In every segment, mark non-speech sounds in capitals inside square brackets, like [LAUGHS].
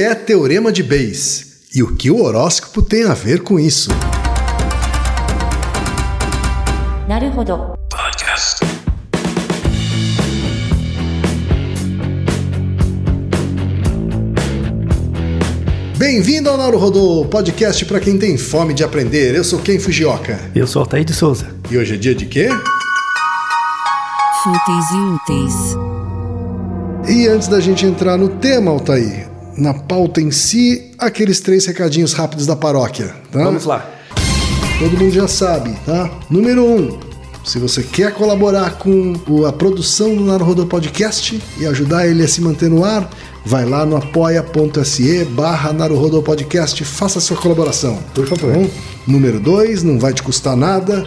é Teorema de Bayes e o que o horóscopo tem a ver com isso. Bem-vindo ao Nauro Rodô, podcast para quem tem fome de aprender. Eu sou Ken Fujioka. Eu sou Altair de Souza. E hoje é dia de quê? Fúteis e úteis. E antes da gente entrar no tema, Altair, na pauta em si, aqueles três recadinhos rápidos da paróquia, tá? Vamos lá. Todo mundo já sabe, tá? Número um, se você quer colaborar com a produção do Naruhodô Podcast e ajudar ele a se manter no ar, vai lá no apoia.se barra Podcast, faça a sua colaboração. Por favor. Número dois, não vai te custar nada,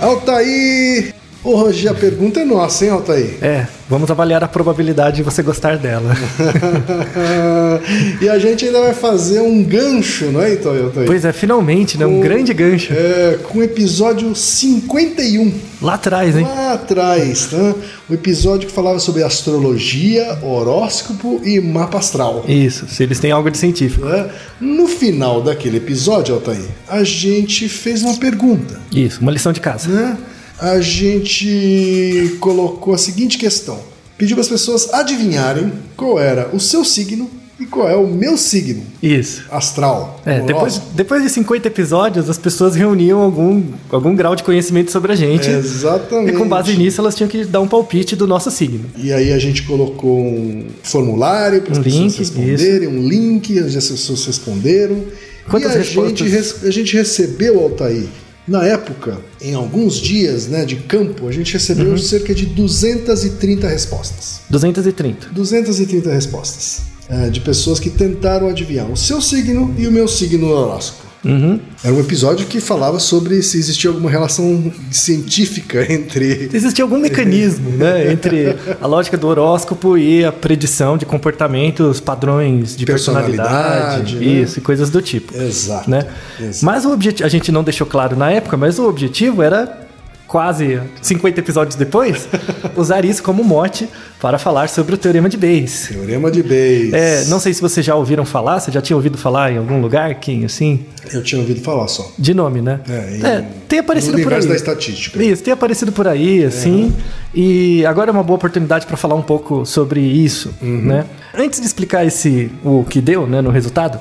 Altair! Hoje a pergunta é nossa, hein, Altair? É, vamos avaliar a probabilidade de você gostar dela. [LAUGHS] e a gente ainda vai fazer um gancho, não é, então, Altair? pois é, finalmente, né? Um Com- grande gancho. É, com o episódio 51. Lá atrás, hein? Lá atrás, tá? O episódio que falava sobre astrologia, horóscopo e mapa astral. Isso, se eles têm algo de científico. né? No final daquele episódio, Altair, a gente fez uma pergunta. Isso, uma lição de casa. Né? A gente colocou a seguinte questão: pediu para as pessoas adivinharem qual era o seu signo e qual é o meu signo Isso. astral. É, depois, depois de 50 episódios, as pessoas reuniam algum, algum grau de conhecimento sobre a gente. Exatamente. E com base nisso, elas tinham que dar um palpite do nosso signo. E aí a gente colocou um formulário para as Um pessoas link, responderem, um link, as pessoas responderam. Quantas e a respostas? gente, a gente recebeu, Altair, na época, em alguns dias né, de campo, a gente recebeu Uhum. cerca de 230 respostas. 230. 230 respostas. é, de pessoas que tentaram adivinhar o seu signo e o meu signo no horóscopo. Uhum. Era um episódio que falava sobre se existia alguma relação científica [LAUGHS] entre Existia algum mecanismo né, [LAUGHS] entre a lógica do horóscopo e a predição de comportamentos, padrões de Personalidade, personalidade, né? isso, e coisas do tipo. Exato. Né? Exato. Mas o objetivo, a gente não deixou claro na época, mas o objetivo era quase 50 episódios depois usar isso como mote para falar sobre o teorema de Bayes. Teorema de Bayes. É, não sei se vocês já ouviram falar, você já tinha ouvido falar em algum lugar, quem assim, Eu tinha ouvido falar só. de nome, né? É, em- tem aparecido no por aí. da estatística. Isso, tem aparecido por aí, assim. E agora é uma boa oportunidade para falar um pouco sobre isso, Uhum. né? Antes de explicar esse o que deu, né, no resultado,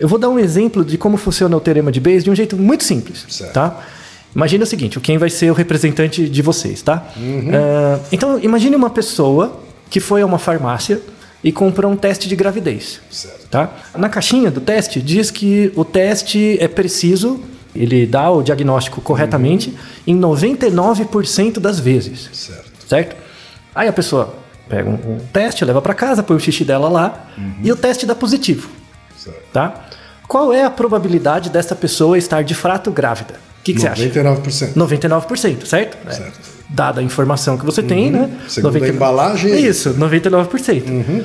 eu vou dar um exemplo de como funciona o teorema de Bayes de um jeito muito simples, Certo. tá? Imagina o seguinte, quem vai ser o representante de vocês, tá? Uhum. Ah, então, imagine uma pessoa que foi a uma farmácia e comprou um teste de gravidez. Certo. Tá? Na caixinha do teste diz que o teste é preciso, ele dá o diagnóstico corretamente em 99% das vezes. Certo. Certo? Aí a pessoa pega um, um teste, leva para casa, põe o xixi dela lá e o teste dá positivo. certo. Tá? Qual é a probabilidade dessa pessoa estar de fato grávida? O que, que você acha? 99%. 99%, certo? É, Certo. Dada a informação que você tem, né? Segundo a embalagem, é Isso, 99%.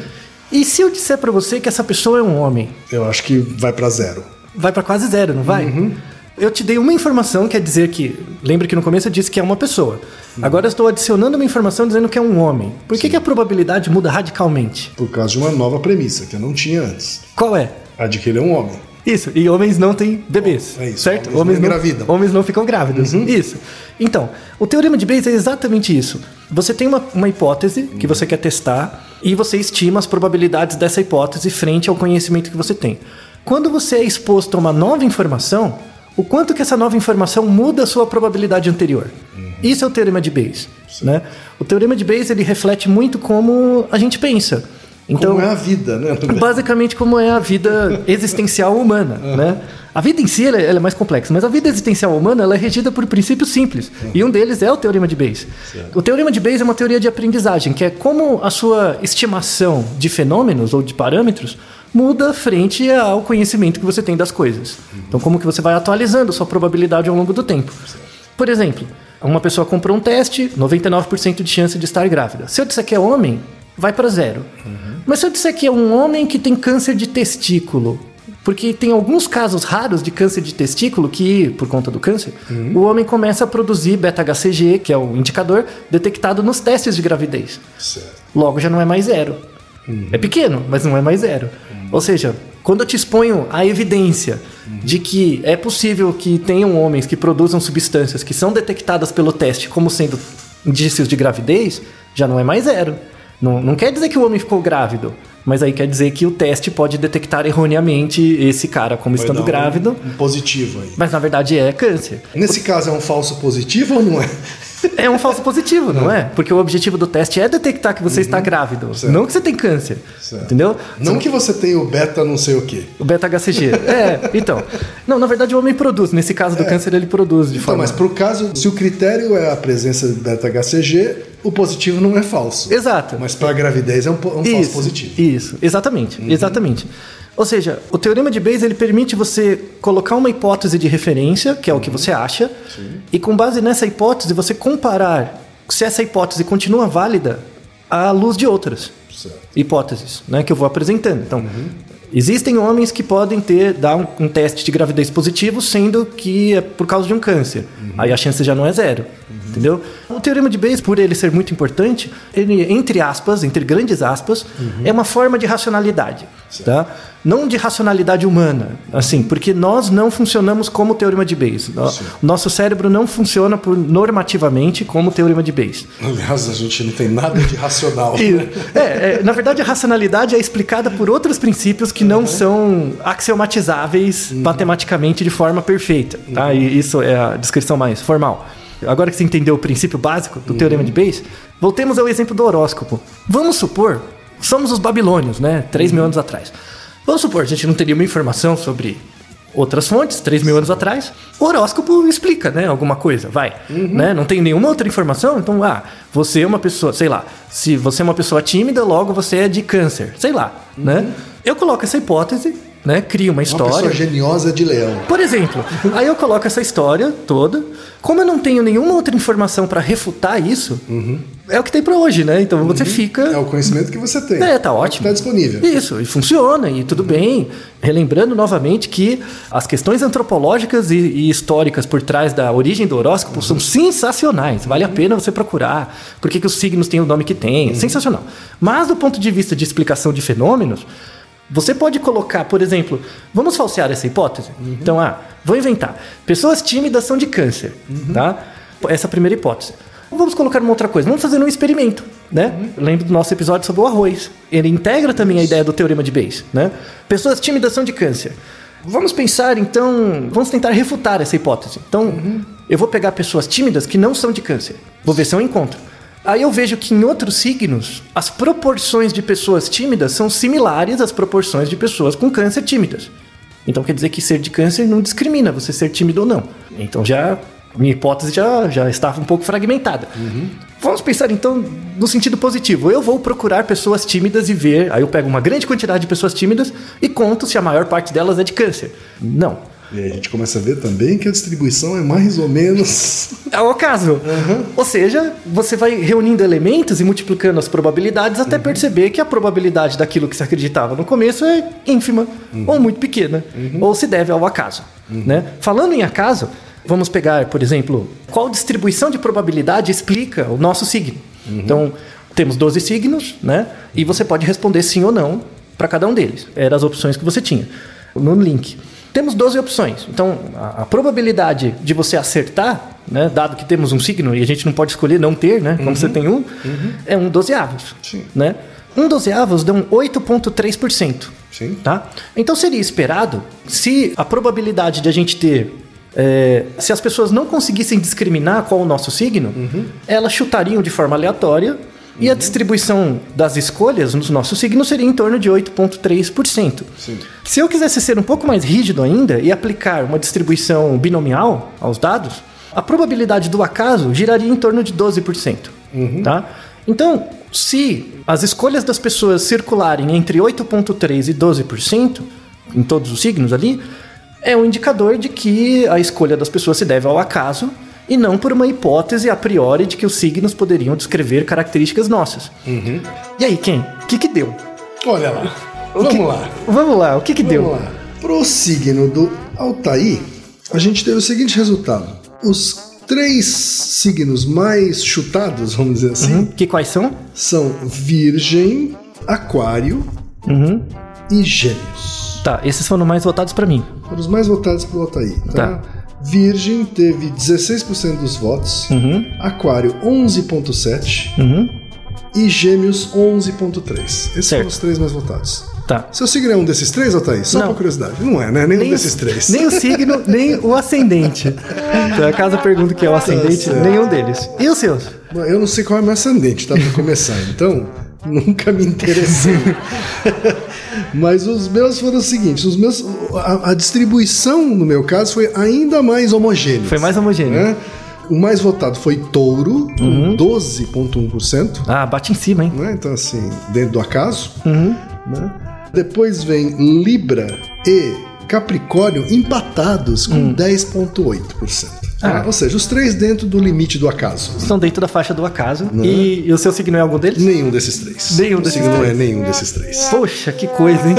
E se eu disser para você que essa pessoa é um homem? Eu acho que vai para zero. vai para quase zero, não vai? Eu te dei uma informação, quer dizer que. Lembra que no começo eu disse que é uma pessoa. Agora eu estou adicionando uma informação dizendo que é um homem. Por que, que a probabilidade muda radicalmente? Por causa de uma nova premissa que eu não tinha antes. Qual é? A de que ele é um homem. Isso, e homens não têm bebês. É isso, certo? homens não engravidam. Homens não ficam grávidos. Isso. Então, o teorema de Bayes é exatamente isso. Você tem uma, uma hipótese que você quer testar e você estima as probabilidades dessa hipótese frente ao conhecimento que você tem. Quando você é exposto a uma nova informação, o quanto que essa nova informação muda a sua probabilidade anterior. Isso é o teorema de Bayes. Né? O teorema de Bayes ele reflete muito como a gente pensa. Então, Como é a vida, né? [LAUGHS] basicamente como é a vida existencial humana, né? A vida em si ela, ela é mais complexa, mas a vida existencial humana ela é regida por princípios simples. E um deles é o teorema de Bayes. O teorema de Bayes é uma teoria de aprendizagem, que é como a sua estimação de fenômenos ou de parâmetros muda frente ao conhecimento que você tem das coisas. Então, como que você vai atualizando sua probabilidade ao longo do tempo. Por exemplo, uma pessoa comprou um teste, 99% de chance de estar grávida. Se eu disser que é homem, vai para zero. Mas se eu disser que é um homem que tem câncer de testículo, porque tem alguns casos raros de câncer de testículo que, por conta do câncer, o homem começa a produzir beta-HCG, que é o indicador detectado nos testes de gravidez. Certo. Logo já não é mais zero. É pequeno, mas não é mais zero. Ou seja, quando eu te exponho a evidência de que é possível que tenham homens que produzam substâncias que são detectadas pelo teste como sendo indícios de gravidez, já não é mais zero. Não, não quer dizer que o homem ficou grávido, mas aí quer dizer que o teste pode detectar erroneamente esse cara como Vai estando um- grávido, Um positivo aí. mas na verdade é câncer. Nesse caso é um falso positivo ou não é? É um falso positivo, não é? Porque o objetivo do teste é detectar que você está grávido, Uhum. Certo. não que você tem câncer. Certo. Entendeu? Não que você tenha o beta não sei o quê. O beta-HCG. é, então. Não, na verdade o homem produz. Nesse caso do câncer, ele produz de Então, forma. mas pro caso, se o critério é a presença de beta-HCG, o positivo não é falso. Exato. Mas para gravidez é um, po- um falso Isso, positivo. Isso, exatamente, Uhum. exatamente. Ou seja, o teorema de Bayes ele permite você colocar uma hipótese de referência, que é o Uhum. que você acha, e com base nessa hipótese você comparar se essa hipótese continua válida à luz de outras Certo. hipóteses, né, que eu vou apresentando. Então, existem homens que podem ter dar um, um teste de gravidez positivo, sendo que é por causa de um câncer. Aí a chance já não é zero, entendeu? O teorema de Bayes, por ele ser muito importante, ele entre aspas, entre grandes aspas, é uma forma de racionalidade, tá? Não de racionalidade humana, assim, porque nós não funcionamos como o teorema de Bayes. O nosso cérebro não funciona por normativamente como o teorema de Bayes. Aliás, a gente não tem nada de racional. [LAUGHS] E, é, é, na verdade, a racionalidade é explicada por outros princípios que não são axiomatizáveis matematicamente de forma perfeita. Tá? E isso é a descrição mais formal. Agora que você entendeu o princípio básico do teorema de Bayes, voltemos ao exemplo do horóscopo. Vamos supor, somos os babilônios, né? 3 mil anos atrás. Vamos supor, a gente não teria uma informação sobre outras fontes, 3 mil anos atrás. O horóscopo explica, né? Alguma coisa, vai. Né? Não tem nenhuma outra informação, então, ah, você é uma pessoa, sei lá, se você é uma pessoa tímida, logo você é de câncer, sei lá, né? Eu coloco essa hipótese, né? Crio uma Uma história. pessoa geniosa de leão. Por exemplo, aí eu coloco essa história toda. Como eu não tenho nenhuma outra informação para refutar isso, é o que tem para hoje, né? Então você fica. É o conhecimento que você tem. É, tá ótimo. Tá disponível. Isso, e funciona, e tudo bem. Relembrando novamente que as questões antropológicas e, e históricas por trás da origem do horóscopo são sensacionais. Vale a pena você procurar. Por que, que os signos têm o nome que têm? Sensacional. Mas do ponto de vista de explicação de fenômenos, você pode colocar, por exemplo, vamos falsear essa hipótese? Então, ah, vou inventar. Pessoas tímidas são de câncer, tá? Essa é a primeira hipótese. Vamos colocar uma outra coisa. Vamos fazer um experimento, né? Lembra do nosso episódio sobre o arroz. Ele integra também a ideia do teorema de Bayes, né? Pessoas tímidas são de câncer. Vamos pensar, então, vamos tentar refutar essa hipótese. Então, eu vou pegar pessoas tímidas que não são de câncer. Vou ver se eu encontro. Aí eu vejo que em outros signos, as proporções de pessoas tímidas são similares às proporções de pessoas com câncer tímidas. Então quer dizer que ser de câncer não discrimina você ser tímido ou não. Então já minha hipótese já, já estava um pouco fragmentada. Vamos pensar então no sentido positivo. Eu vou procurar pessoas tímidas e ver. Aí eu pego uma grande quantidade de pessoas tímidas e conto se a maior parte delas é de câncer. Não. E aí a gente começa a ver também que a distribuição é mais ou menos. É o caso. Ou seja, você vai reunindo elementos e multiplicando as probabilidades até perceber que a probabilidade daquilo que se acreditava no começo é ínfima, ou muito pequena, ou se deve ao acaso. Né? Falando em acaso, vamos pegar, por exemplo, qual distribuição de probabilidade explica o nosso signo. Então, temos 12 signos, né? E você pode responder sim ou não para cada um deles. Eram as opções que você tinha no link. Temos 12 opções. Então, a, a probabilidade de você acertar, né, dado que temos um signo e a gente não pode escolher não ter, né, como você tem um, é um dozeavos. Sim. Né? Um dozeavos dá um 8,3%. Sim. Tá? Então seria esperado, se a probabilidade de a gente ter. é, se as pessoas não conseguissem discriminar qual o nosso signo, elas chutariam de forma aleatória E a distribuição das escolhas nos nossos signos seria em torno de 8,3%. Sim. Se eu quisesse ser um pouco mais rígido ainda e aplicar uma distribuição binomial aos dados, a probabilidade do acaso giraria em torno de 12%. Tá? Então, se as escolhas das pessoas circularem entre 8,3% e 12%, em todos os signos ali, é um indicador de que a escolha das pessoas se deve ao acaso e não por uma hipótese a priori de que os signos poderiam descrever características nossas. E aí, quem? O que, que deu? Olha lá. O Vamos que- lá. Vamos lá, o que, que deu? Vamos lá. Pro signo do Altair, a gente teve o seguinte resultado. Os três signos mais chutados, vamos dizer assim, Uhum. Que quais são? são Virgem, Aquário Uhum. e Gêmeos. Tá, esses foram mais votados pra mim. Foram os mais votados pelo Altair. Tá? Tá. Virgem teve 16% dos votos, Uhum. Aquário 11,7% Uhum. e Gêmeos 11,3%. Esses Certo. foram os três mais votados. Tá. Seu signo é um desses três, Altair? Só Não. por curiosidade. Não é, né? Nenhum o- desses três. Nem o signo, [LAUGHS] nem o ascendente. Então, acaso pergunta que é o ascendente, certo. nenhum deles. E os seus? Eu não sei qual é o meu ascendente, tá? Pra começar. Então, [LAUGHS] nunca me interessei. [LAUGHS] Mas os meus foram os seguintes: os meus, a, a distribuição, no meu caso, foi ainda mais homogênea. Foi mais homogêneo. né? O mais votado foi Touro, Uhum. com 12,1%. Ah, bate em cima, hein? Né? Então, assim, dentro do acaso. Uhum. né? Depois vem Libra e Capricórnio empatados com 10,8%. Ah. Ou seja, os três dentro do limite do acaso. Estão dentro da faixa do acaso. E, e o seu signo é algum deles? Nenhum desses três. Nenhum O desses signo não é três. nenhum desses três. Poxa, que coisa, hein?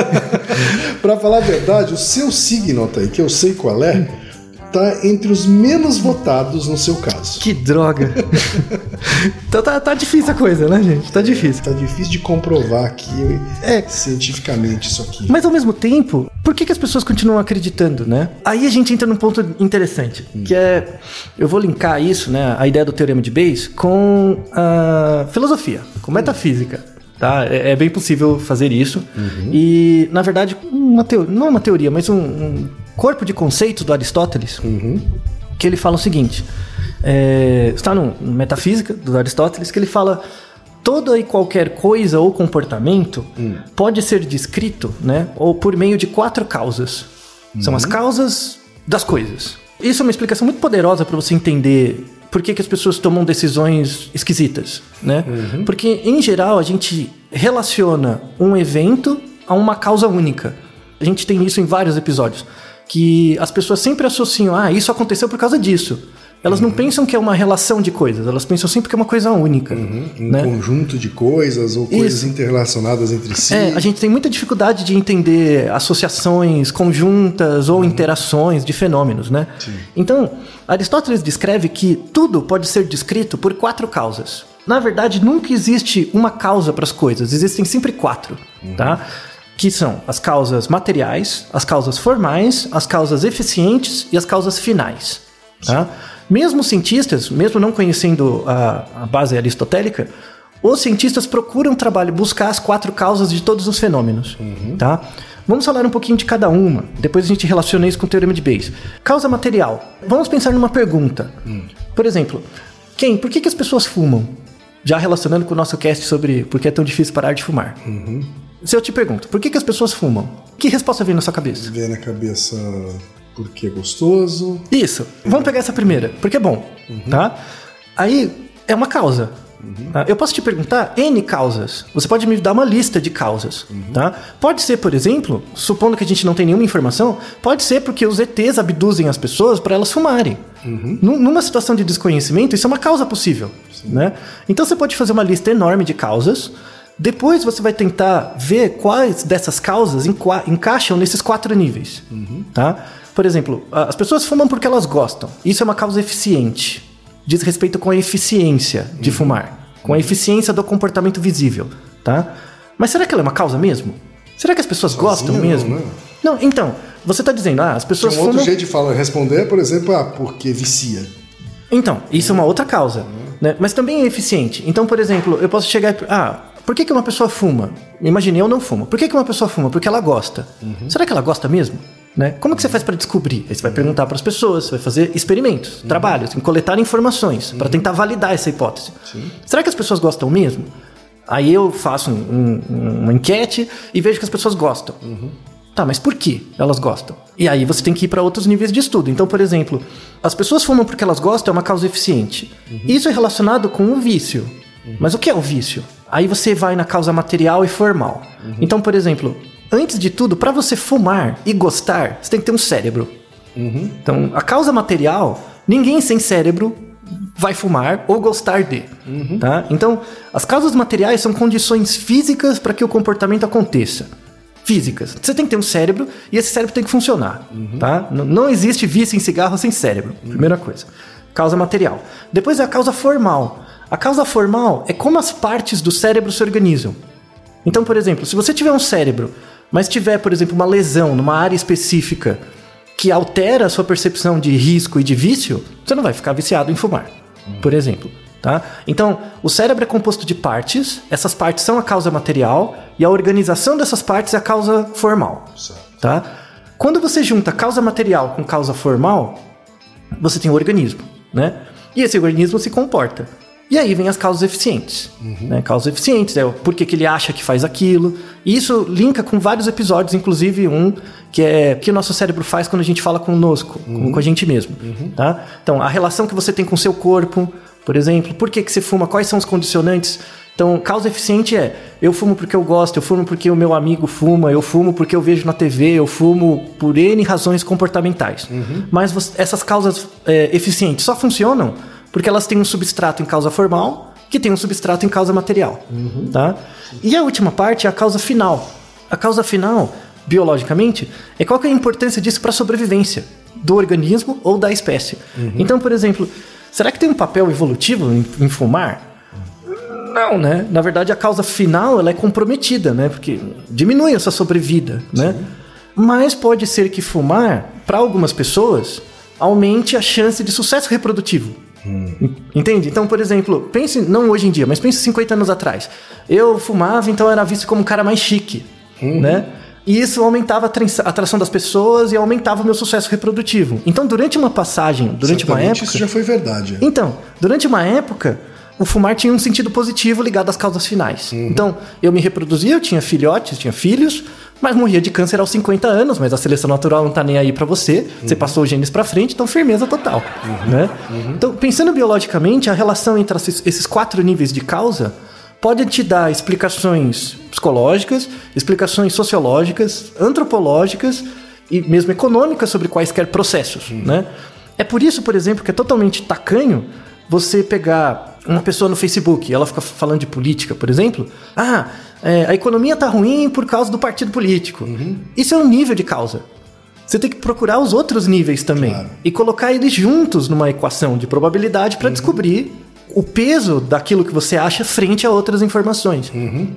[LAUGHS] Pra falar a verdade, o seu signo, Altair, que eu sei qual é, tá entre os menos votados no seu caso. que droga. [LAUGHS] então tá, tá difícil a coisa, né, gente? Tá difícil. Tá difícil de comprovar aqui É. cientificamente isso aqui. Mas ao mesmo tempo, por que, que as pessoas continuam acreditando, né? Aí a gente entra num ponto interessante, que é. Eu vou linkar isso, né? A ideia do teorema de Bayes com a filosofia, com metafísica. Tá? É, é bem possível fazer isso. E, na verdade, uma teo... não uma teoria, mas um, um corpo de conceitos do Aristóteles que ele fala o seguinte: é, está no Metafísica do Aristóteles, que ele fala toda e qualquer coisa ou comportamento pode ser descrito, né, ou por meio de quatro causas. São as causas das coisas. Isso é uma explicação muito poderosa para você entender por que, que as pessoas tomam decisões esquisitas, né? Porque em geral a gente relaciona um evento a uma causa única. A gente tem isso em vários episódios. Que as pessoas sempre associam, ah, isso aconteceu por causa disso. Elas não pensam que é uma relação de coisas, elas pensam sempre que é uma coisa única. Um né? conjunto de coisas ou coisas Isso. interrelacionadas entre si. É, a gente tem muita dificuldade de entender associações conjuntas ou interações de fenômenos, né? Então, Aristóteles descreve que tudo pode ser descrito por quatro causas. Na verdade, nunca existe uma causa para as coisas, existem sempre quatro, tá? Que são as causas materiais, as causas formais, as causas eficientes e as causas finais, tá? Mesmo os cientistas, mesmo não conhecendo a, a base aristotélica, os cientistas procuram trabalho buscar as quatro causas de todos os fenômenos, tá? Vamos falar um pouquinho de cada uma. Depois a gente relaciona isso com o teorema de Bayes. Causa material. Vamos pensar numa pergunta. Por exemplo, quem? Por que, que as pessoas fumam? Já relacionando com o nosso cast sobre por que é tão difícil parar de fumar. Se eu te pergunto, por que, que as pessoas fumam? Que resposta vem na sua cabeça? Vê na cabeça porque é gostoso. Isso. Vamos pegar essa primeira, porque é bom, tá? Aí é uma causa. tá? Eu posso te perguntar N causas. Você pode me dar uma lista de causas, tá? Pode ser, por exemplo, supondo que a gente não tem nenhuma informação, pode ser porque os ETs abduzem as pessoas para elas fumarem. Num- Numa situação de desconhecimento, isso é uma causa possível, né? Então você pode fazer uma lista enorme de causas. Depois você vai tentar ver quais dessas causas enqua- encaixam nesses quatro níveis, tá? Por exemplo, as pessoas fumam porque elas gostam. Isso é uma causa eficiente. Diz respeito com a eficiência de fumar, com a eficiência do comportamento visível, tá? Mas será que ela é uma causa mesmo? Será que as pessoas gostam não, mesmo? né? Não, então, você está dizendo, ah, as Tem pessoas um outro fumam... jeito de falar, responder, por exemplo, ah, porque vicia. Então, isso é uma outra causa, né? Mas também é eficiente. Então, por exemplo, eu posso chegar e... Ah, por que, que uma pessoa fuma? Imagine, eu não fumo. Por que, que uma pessoa fuma? Porque ela gosta. Será que ela gosta mesmo? Né? Como que você faz para descobrir? Aí você vai perguntar para as pessoas, você vai fazer experimentos, trabalhos, tem que coletar informações para tentar validar essa hipótese. Será que as pessoas gostam mesmo? Aí eu faço um- um- uma enquete e vejo que as pessoas gostam. Tá, mas por que elas gostam? E aí você tem que ir para outros níveis de estudo. Então, por exemplo, as pessoas fumam porque elas gostam é uma causa eficiente. Isso é relacionado com o vício. Mas o que é o vício? Aí você vai na causa material e formal. Então, por exemplo, antes de tudo, para você fumar e gostar, você tem que ter um cérebro. Então, a causa material, ninguém sem cérebro vai fumar ou gostar de. Tá? Então, as causas materiais são condições físicas para que o comportamento aconteça. Físicas. Você tem que ter um cérebro e esse cérebro tem que funcionar. Tá? N- Não existe vício em cigarro sem cérebro. Primeira coisa. Causa material. Depois é a causa formal. A causa formal é como as partes do cérebro se organizam. Então, por exemplo, se você tiver um cérebro, mas tiver, por exemplo, uma lesão numa área específica que altera a sua percepção de risco e de vício, você não vai ficar viciado em fumar, por exemplo. Tá? Então, o cérebro é composto de partes, essas partes são a causa material e a organização dessas partes é a causa formal. Tá? Quando você junta causa material com causa formal, você tem o organismo, né? E esse organismo se comporta. E aí vem as causas eficientes. Né? Causas eficientes é o porquê que ele acha que faz aquilo. E isso linka com vários episódios, inclusive um que é o que o nosso cérebro faz quando a gente fala conosco, com, com a gente mesmo. Tá? Então, a relação que você tem com o seu corpo, por exemplo, por que, que você fuma, quais são os condicionantes. Então, causa eficiente é eu fumo porque eu gosto, eu fumo porque o meu amigo fuma, eu fumo porque eu vejo na TV, eu fumo por N razões comportamentais. Mas você- essas causas é, eficientes só funcionam porque elas têm um substrato em causa formal que tem um substrato em causa material. Tá? E a última parte é a causa final. A causa final, biologicamente, é qual que é a importância disso para a sobrevivência do organismo ou da espécie. Então, por exemplo, será que tem um papel evolutivo em, em fumar? Não, né? Na verdade, a causa final ela é comprometida, né? Porque diminui a sua sobrevida, né? Mas pode ser que fumar, para algumas pessoas, aumente a chance de sucesso reprodutivo. En- Entende? Então, por exemplo, pense, não hoje em dia, mas pense 50 anos atrás. Eu fumava, então era visto como um cara mais chique, né? E isso aumentava a atra- a atração das pessoas e aumentava o meu sucesso reprodutivo. Então, durante uma passagem, durante uma Certamente época. Isso já foi verdade. Então, durante uma época, o fumar tinha um sentido positivo ligado às causas finais. Então, eu me reproduzia, eu tinha filhotes, tinha filhos, mas morria de câncer aos 50 anos, mas a seleção natural não tá nem aí pra você. Você passou os genes pra frente, então firmeza total, né? Então, pensando biologicamente, a relação entre esses esses quatro níveis de causa pode te dar explicações psicológicas, explicações sociológicas, antropológicas e mesmo econômicas sobre quaisquer processos, né? É por isso, por exemplo, que é totalmente tacanho você pegar uma pessoa no Facebook e ela fica falando de política, por exemplo. Ah, é, a economia tá ruim por causa do partido político. Isso é um nível de causa. Você tem que procurar os outros níveis também Claro. e colocar eles juntos numa equação de probabilidade para descobrir o peso daquilo que você acha frente a outras informações.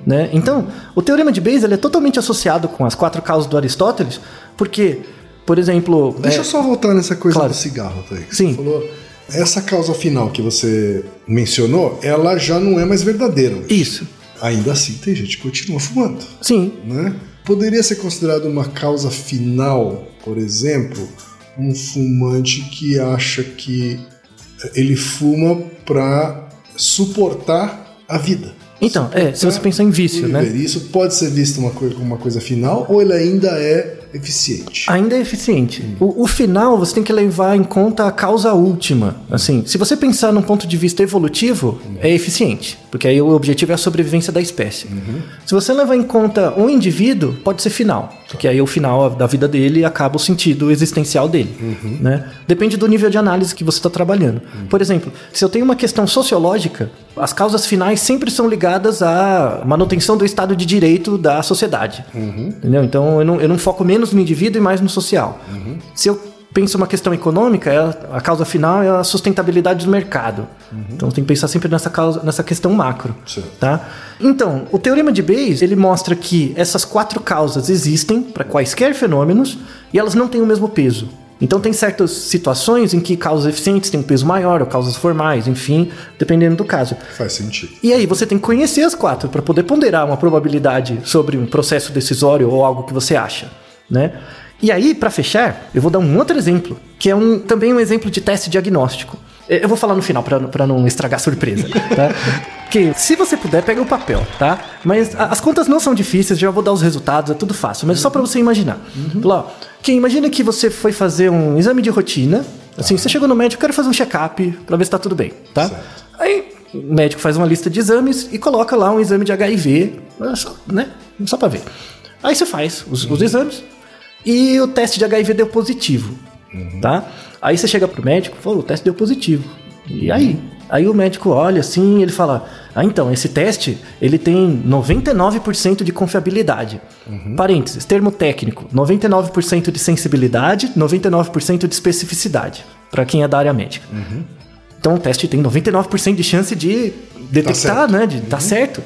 Né? Então, o teorema de Bayes ele é totalmente associado com as quatro causas do Aristóteles, porque, por exemplo, Deixa é, eu só voltar nessa coisa Claro. do cigarro, tá aí, que Sim. Você falou. Essa causa final que você mencionou, ela já não é mais verdadeira. isso, Ainda assim, tem gente que continua fumando, sim, né? Poderia ser considerado uma causa final, por exemplo, um fumante que acha que ele fuma para suportar a vida. Então, é, se você pensar em vício, né? Isso pode ser visto uma como uma coisa final ou ele ainda é eficiente? Ainda é eficiente. O, o final você tem que levar em conta a causa última. Assim, se você pensar num ponto de vista evolutivo, é eficiente, porque aí o objetivo é a sobrevivência da espécie. Se você levar em conta um indivíduo, pode ser final, porque aí o final da vida dele acaba o sentido existencial dele. Né? Depende do nível de análise que você está trabalhando. Por exemplo, se eu tenho uma questão sociológica, as causas finais sempre são ligadas à manutenção do estado de direito da sociedade. Entendeu? Então eu não, eu não foco menos no indivíduo e mais no social. Se eu penso uma questão econômica, a, causa final é a sustentabilidade do mercado. Então tem que pensar sempre nessa, causa, nessa questão macro. Tá? Então, o teorema de Bayes ele mostra que essas quatro causas existem para quaisquer fenômenos e elas não têm o mesmo peso. Então tem certas situações em que causas eficientes têm um peso maior ou causas formais, enfim, dependendo do caso. Faz sentido. E aí você tem que conhecer as quatro para poder ponderar uma probabilidade sobre um processo decisório ou algo que você acha, né? E aí, para fechar, eu vou dar um outro exemplo, que é um, também um exemplo de teste diagnóstico. Eu vou falar no final pra não estragar a surpresa, tá? [LAUGHS] Que se você puder, pega o papel, tá? Mas as contas não são difíceis, já vou dar os resultados, é tudo fácil, mas só pra você imaginar. Fala, ó, que imagina que você foi fazer um exame de rotina, assim, você chegou no médico, quero fazer um check-up pra ver se tá tudo bem, tá? Aí o médico faz uma lista de exames e coloca lá um exame de HIV, é só, né? Só pra ver. Aí você faz os, os exames e o teste de HIV deu positivo, tá? Aí você chega pro médico, falou, o teste deu positivo. E aí? Aí o médico olha assim, ele fala: "Ah, então, esse teste, ele tem 99% de confiabilidade". Parênteses, termo técnico: 99% de sensibilidade, 99% de especificidade, para quem é da área médica. Então o teste tem 99% de chance de detectar, certo. né, de tá certo.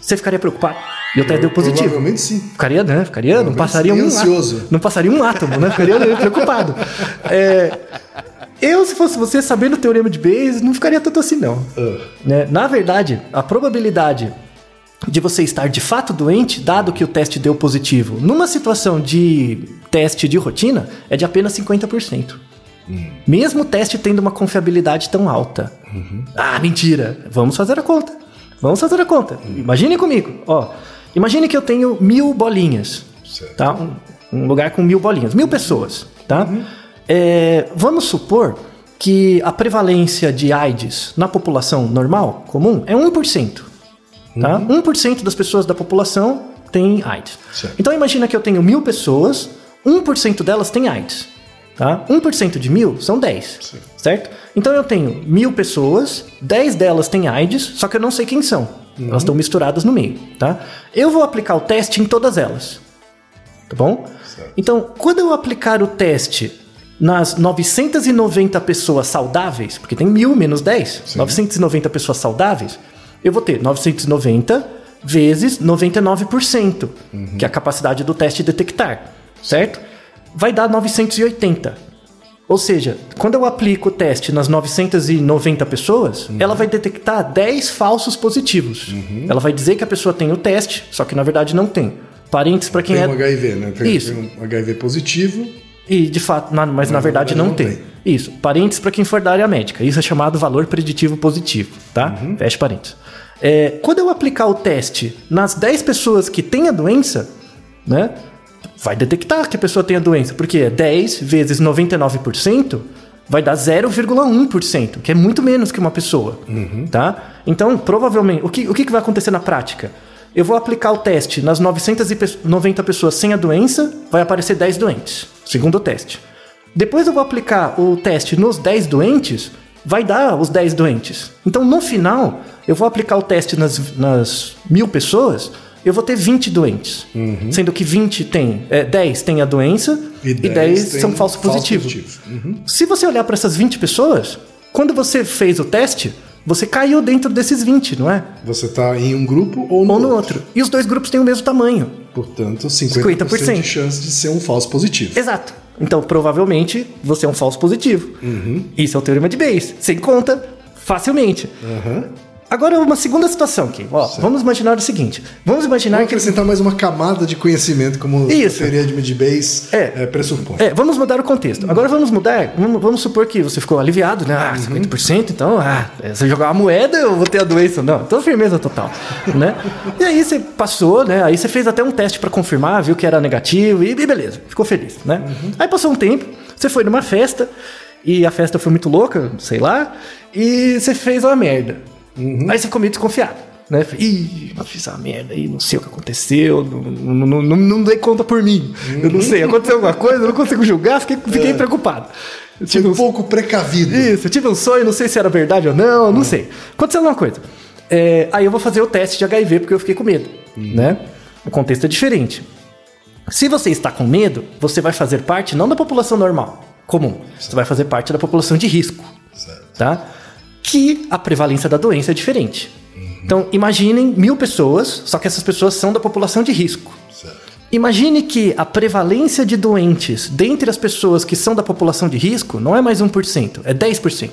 Você ficaria preocupado? E o teste deu positivo. Provavelmente sim. Ficaria, né? Ficaria, não passaria um seria átomo. ansioso. Não passaria um átomo, né? Ficaria preocupado. [LAUGHS] É, eu, se fosse você, sabendo o teorema de Bayes, não ficaria tanto assim, não. Ah. Né? Na verdade, a probabilidade de você estar de fato doente, dado que o teste deu positivo, numa situação de teste de rotina, é de apenas 50%. Mesmo o teste tendo uma confiabilidade tão alta. Ah, mentira. Vamos fazer a conta. Vamos fazer a conta. Imagine comigo. Ó, imagine que eu tenho mil bolinhas. Certo. Tá? Um, um lugar com mil bolinhas. Mil pessoas. Tá? É, vamos supor que a prevalência de AIDS na população normal, comum, é 1%. Tá? 1% das pessoas da população tem AIDS. Certo. Então imagina que eu tenho mil pessoas, 1% delas tem AIDS. Tá? 1% de mil são 10. Certo? Então eu tenho mil pessoas, 10 delas têm AIDS, só que eu não sei quem são. Elas estão misturadas no meio. Tá? Eu vou aplicar o teste em todas elas. Tá bom? Então, quando eu aplicar o teste nas 990 pessoas saudáveis, porque tem mil menos 10, 990 pessoas saudáveis, eu vou ter 990 vezes 99%, que é a capacidade do teste detectar, certo? Vai dar 980. Ou seja, quando eu aplico o teste nas 990 pessoas, ela vai detectar 10 falsos positivos. Ela vai dizer que a pessoa tem o teste, só que na verdade não tem. Parênteses para quem Tem é um HIV, né? Tem, Isso. tem um HIV positivo. E de fato, na- mas na verdade não tem. Isso. Parênteses para quem for da área médica. Isso é chamado valor preditivo positivo, tá? Fecha parênteses. É, quando eu aplicar o teste nas 10 pessoas que têm a doença, né? Vai detectar que a pessoa tem a doença, porque é 10 vezes 99% vai dar 0,1%, que é muito menos que uma pessoa, tá? Então, provavelmente, o que, o que vai acontecer na prática? Eu vou aplicar o teste nas 990 pessoas sem a doença, vai aparecer 10 doentes, segundo o teste. Depois eu vou aplicar o teste nos 10 doentes, vai dar os 10 doentes. Então, no final, eu vou aplicar o teste nas, nas mil pessoas, eu vou ter 20 doentes. Sendo que 20 tem, é, 10 tem a doença e 10, tem são falso positivo. positivo. Uhum. Se você olhar para essas 20 pessoas, quando você fez o teste, você caiu dentro desses 20, não é? Você tá em um grupo ou no, Ou no outro. E os dois grupos têm o mesmo tamanho. Portanto, 50%, 50%. de chance de ser um falso positivo. Exato. Então, provavelmente, você é um falso positivo. Isso é o teorema de Bayes. Sem conta, facilmente. Agora, uma segunda situação aqui. Ó, vamos imaginar o seguinte. Vamos imaginar Vamos que... acrescentar mais uma camada de conhecimento, como Isso. a teoria de Mid-Base É. é, pressupõe. É, vamos mudar o contexto. Agora vamos mudar. Vamos, vamos supor que você ficou aliviado, né? Ah, 50%, então, ah, é, se eu jogar uma moeda, eu vou ter a doença. Não, então firmeza total, [LAUGHS] né? E aí você passou, né? Aí você fez até um teste pra confirmar, viu que era negativo e, e beleza, ficou feliz, né? Aí passou um tempo, você foi numa festa e a festa foi muito louca, sei lá, e você fez uma merda. Aí você ficou meio desconfiado. Né? Ih, eu fiz uma merda aí, não sei o que aconteceu, não, não, não, não, dei conta por mim. Eu não sei, aconteceu alguma coisa, eu não consigo julgar, fiquei, fiquei preocupado. Eu tive um um, pouco precavido. isso, eu tive um sonho, não sei se era verdade ou não, não sei. Aconteceu alguma coisa. É, aí eu vou fazer o teste de HIV porque eu fiquei com medo, né? O contexto é diferente. Se você está com medo, você vai fazer parte não da população normal, comum. Você vai fazer parte da população de risco, Certo. tá? Que a prevalência da doença é diferente. Então, imaginem mil pessoas, só que essas pessoas são da população de risco. Certo. Imagine que a prevalência de doentes dentre as pessoas que são da população de risco não é mais 1%, é 10%.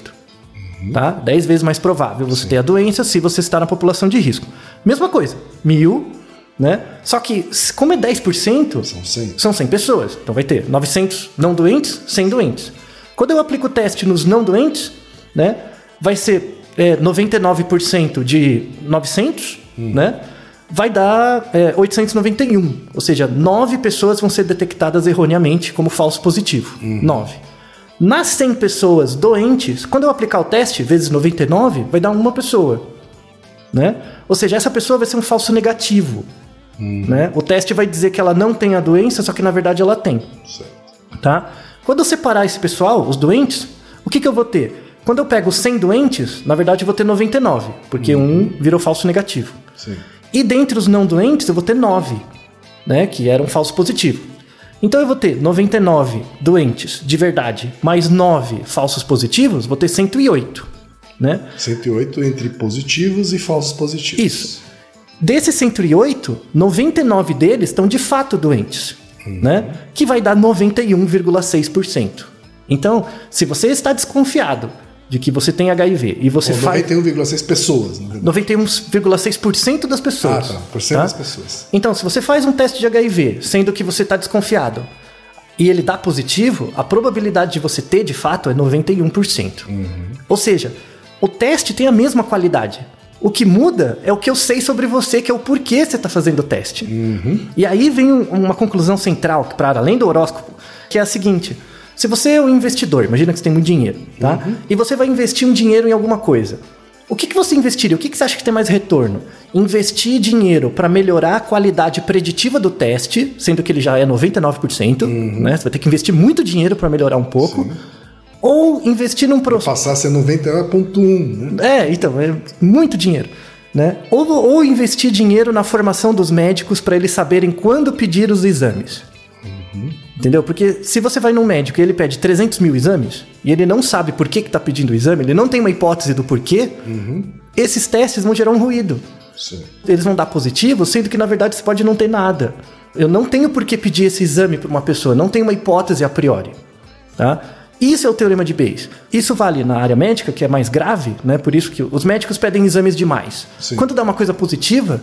Tá? 10 vezes mais provável você ter a doença se você está na população de risco. Mesma coisa, mil, né? Só que, como é 10%, São 100. são 100 pessoas. Então vai ter 900 não doentes, 100 doentes. Quando eu aplico o teste nos não doentes, né? Vai ser é, 99% de 900, né? Vai dar é, 891. Ou seja, 9 pessoas vão ser detectadas erroneamente como falso positivo. 9. Nas 100 pessoas doentes, quando eu aplicar o teste vezes 99, vai dar uma pessoa. Né? Ou seja, essa pessoa vai ser um falso negativo. Né? O teste vai dizer que ela não tem a doença, só que na verdade ela tem. Certo. Tá? Quando eu separar esse pessoal, os doentes, o que, que eu vou ter? Quando eu pego 100 doentes, na verdade eu vou ter 99, porque um virou falso negativo. Sim. E dentre os não doentes, eu vou ter 9, né? Que era um falso positivo. Então eu vou ter 99 doentes de verdade, mais 9 falsos positivos, vou ter 108, né? 108 entre positivos e falsos positivos. Isso. Desses 108, 99 deles estão de fato doentes, né? Que vai dar 91,6%. Então, se você está desconfiado de que você tem HIV e você faz 91,6 pessoas, na verdade. 91,6% das Ah, pessoas. tá. Por cento tá? das pessoas. Então, se você faz um teste de HIV, sendo que você está desconfiado, e ele dá positivo, a probabilidade de você ter de fato é 91%. Ou seja, o teste tem a mesma qualidade. O que muda é o que eu sei sobre você, que é o porquê você está fazendo o teste. E aí vem um- uma conclusão central, para além do horóscopo, que é a seguinte: se você é um investidor, imagina que você tem muito dinheiro, tá? E você vai investir um dinheiro em alguma coisa. O que, que você investiria? O que, que você acha que tem mais retorno? Investir dinheiro para melhorar a qualidade preditiva do teste, sendo que ele já é 99%, né? Você vai ter que investir muito dinheiro para melhorar um pouco. Ou investir num processo. Passar a ser 91,1, né? É, então, é muito dinheiro. Né? Ou, ou investir dinheiro na formação dos médicos para eles saberem quando pedir os exames. Entendeu? Porque se você vai num médico e ele pede 300 mil exames e ele não sabe por que está pedindo o exame, ele não tem uma hipótese do porquê, esses testes vão gerar um ruído. Sim. Eles vão dar positivo, sendo que na verdade você pode não ter nada. Eu não tenho por que pedir esse exame para uma pessoa, não tem uma hipótese a priori. Tá? Isso é o teorema de Bayes. Isso vale na área médica, que é mais grave, né? Por isso que os médicos pedem exames demais. Sim. Quando dá uma coisa positiva,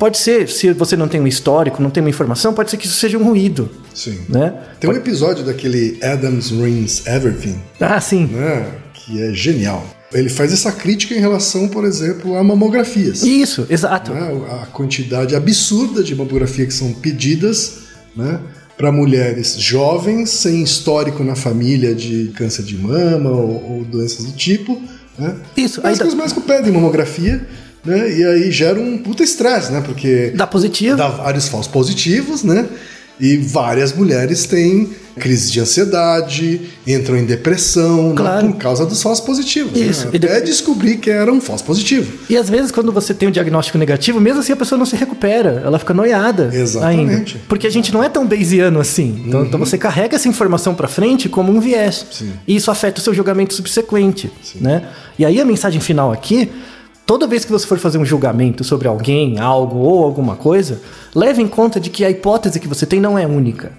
pode ser, se você não tem um histórico, não tem uma informação, pode ser que isso seja um ruído. Sim. Né? Tem um episódio daquele Adams Rings Everything, Ah, sim. né? Que é genial. Ele faz essa crítica em relação, por exemplo, a mamografias. Isso, exato. né? A quantidade absurda de mamografia que são pedidas, né? Para mulheres jovens, sem histórico na família de câncer de mama ou, ou doenças do tipo. Né? Isso, Mas aí que os dá- médicos pedem mamografia, né? E aí gera um puta estresse, né? Porque Dá positivo. dá vários falsos positivos, né? E várias mulheres têm crise de ansiedade, entram em depressão, né? Claro. por causa dos falsos positivos. Isso. Né? Até depois- descobrir que era um falso positivo. E às vezes, quando você tem um diagnóstico negativo, mesmo assim a pessoa não se recupera, ela fica noiada. Exatamente. Ainda. Porque a gente não é tão bayesiano assim. Então, então você carrega essa informação pra frente como um viés. Sim. E isso afeta o seu julgamento subsequente. Né? E aí a mensagem final aqui. Toda vez que você for fazer um julgamento sobre alguém, algo ou alguma coisa, leve em conta de que a hipótese que você tem não é única.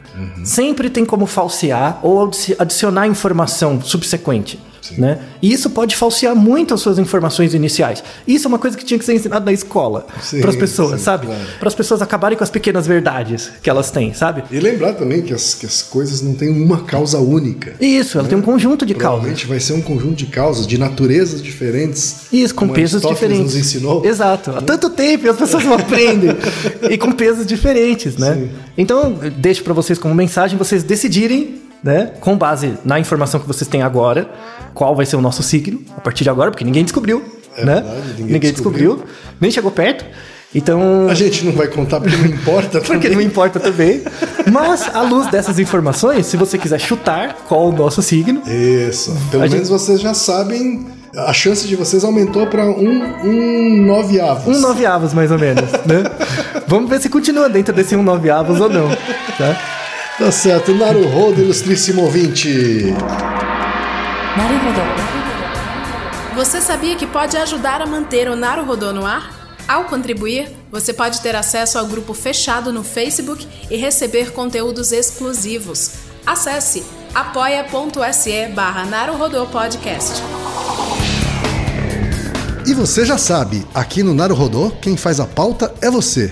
Sempre tem como falsear ou adici- adicionar informação subsequente. Né? E isso pode falsear muito as suas informações iniciais. Isso é uma coisa que tinha que ser ensinado na escola para as pessoas, sim, sabe? claro. Para as pessoas acabarem com as pequenas verdades que elas têm, sabe? E lembrar também que as, que as coisas não têm uma causa única. Isso, ela tem um conjunto de causas. Provavelmente vai ser um conjunto de causas, de naturezas diferentes. Isso, com pesos diferentes. nos ensinou. Exato. Há tanto tempo e as pessoas não aprendem. [LAUGHS] e com pesos diferentes, né? Sim. Então, deixo para vocês como mensagem vocês decidirem, né, com base na informação que vocês têm agora, qual vai ser o nosso signo a partir de agora, porque ninguém descobriu, É né? verdade, ninguém descobriu. nem chegou perto. Então, A gente não vai contar porque não importa [LAUGHS] porque também. não importa também. Mas, à luz dessas informações, se você quiser chutar qual o nosso signo, Isso. Pelo menos vocês já sabem. A chance de vocês aumentou para um, um nove avos. um nove avos mais ou menos, né? Vamos ver se continua dentro desse um nove avos ou não, tá? Tá certo, Naruhodo, ilustríssimo ouvinte. Naruhodo. Você sabia que pode ajudar a manter o Naruhodo no ar? Ao contribuir, você pode ter acesso ao grupo fechado no Facebook e receber conteúdos exclusivos. Acesse apoia.se barra Podcast. E você já sabe, aqui no Naruhodô, quem faz a pauta é você.